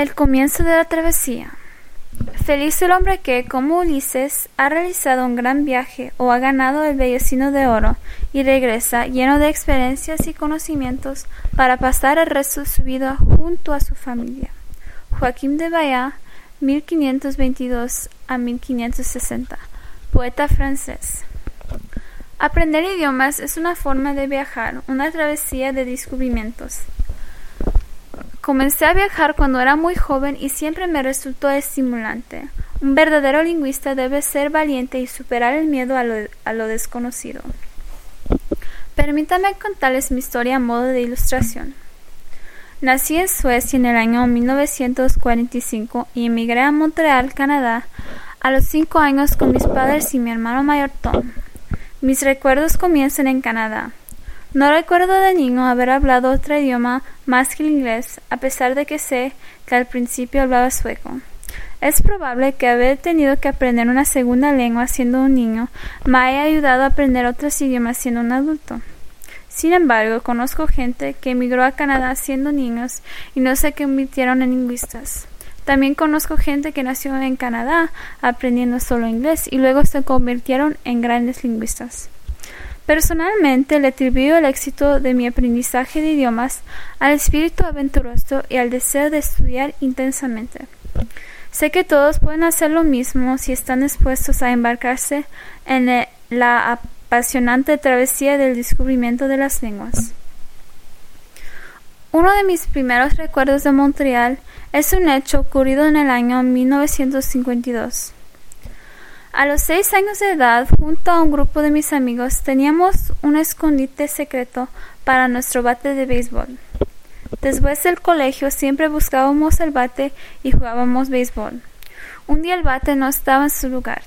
El comienzo de la travesía. Feliz el hombre que, como Ulises, ha realizado un gran viaje o ha ganado el vellocino de oro y regresa lleno de experiencias y conocimientos para pasar el resto de su vida junto a su familia. Joaquín de Bayard, 1522 a 1560, poeta francés. Aprender idiomas es una forma de viajar, una travesía de descubrimientos. Comencé a viajar cuando era muy joven y siempre me resultó estimulante. Un verdadero lingüista debe ser valiente y superar el miedo a lo, desconocido. Permítame contarles mi historia a modo de ilustración. Nací en Suecia en el año 1945 y emigré a Montreal, Canadá, a los cinco años con mis padres y mi hermano mayor Tom. Mis recuerdos comienzan en Canadá. No recuerdo de niño haber hablado otro idioma más que el inglés, a pesar de que sé que al principio hablaba sueco. Es probable que haber tenido que aprender una segunda lengua siendo un niño me haya ayudado a aprender otros idiomas siendo un adulto. Sin embargo, conozco gente que emigró a Canadá siendo niños y no se convirtieron en lingüistas. También conozco gente que nació en Canadá aprendiendo solo inglés y luego se convirtieron en grandes lingüistas. Personalmente le atribuyo el éxito de mi aprendizaje de idiomas al espíritu aventuroso y al deseo de estudiar intensamente. Sé que todos pueden hacer lo mismo si están dispuestos a embarcarse en la apasionante travesía del descubrimiento de las lenguas. Uno de mis primeros recuerdos de Montreal es un hecho ocurrido en el año 1952. A los seis años de edad, junto a un grupo de mis amigos, teníamos un escondite secreto para nuestro bate de béisbol. Después del colegio siempre buscábamos el bate y jugábamos béisbol. Un día el bate no estaba en su lugar.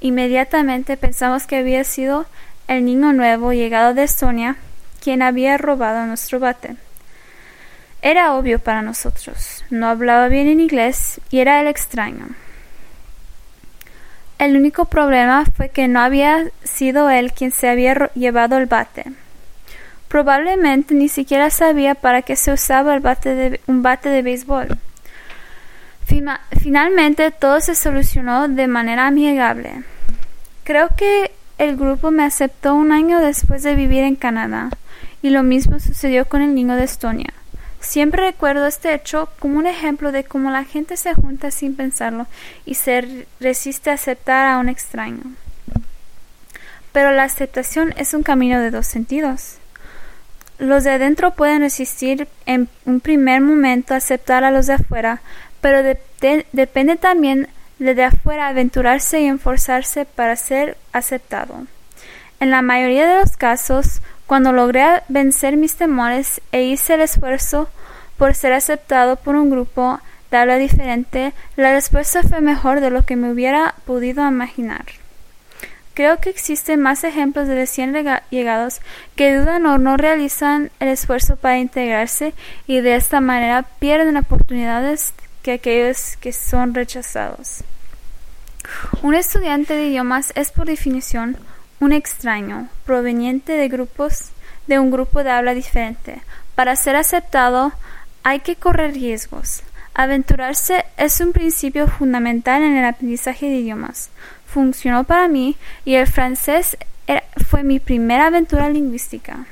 Inmediatamente pensamos que había sido el niño nuevo llegado de Estonia quien había robado nuestro bate. Era obvio para nosotros. No hablaba bien en inglés y era el extraño. El único problema fue que no había sido él quien se había llevado el bate. Probablemente ni siquiera sabía para qué se usaba el bate de, un bate de béisbol. finalmente todo se solucionó de manera amigable. Creo que el grupo me aceptó un año después de vivir en Canadá, y lo mismo sucedió con el niño de Estonia. Siempre recuerdo este hecho como un ejemplo de cómo la gente se junta sin pensarlo y se resiste a aceptar a un extraño. Pero la aceptación es un camino de dos sentidos. Los de adentro pueden resistir en un primer momento a aceptar a los de afuera, pero depende también de de afuera aventurarse y esforzarse para ser aceptado. En la mayoría de los casos, cuando logré vencer mis temores e hice el esfuerzo por ser aceptado por un grupo de habla diferente, la respuesta fue mejor de lo que me hubiera podido imaginar. Creo que existen más ejemplos de recién llegados que dudan o no realizan el esfuerzo para integrarse y de esta manera pierden oportunidades que aquellos que son rechazados. Un estudiante de idiomas es por definición un extraño, proveniente de grupos de un grupo de habla diferente. Para ser aceptado hay que correr riesgos. Aventurarse es un principio fundamental en el aprendizaje de idiomas. Funcionó para mí y el francés fue mi primera aventura lingüística.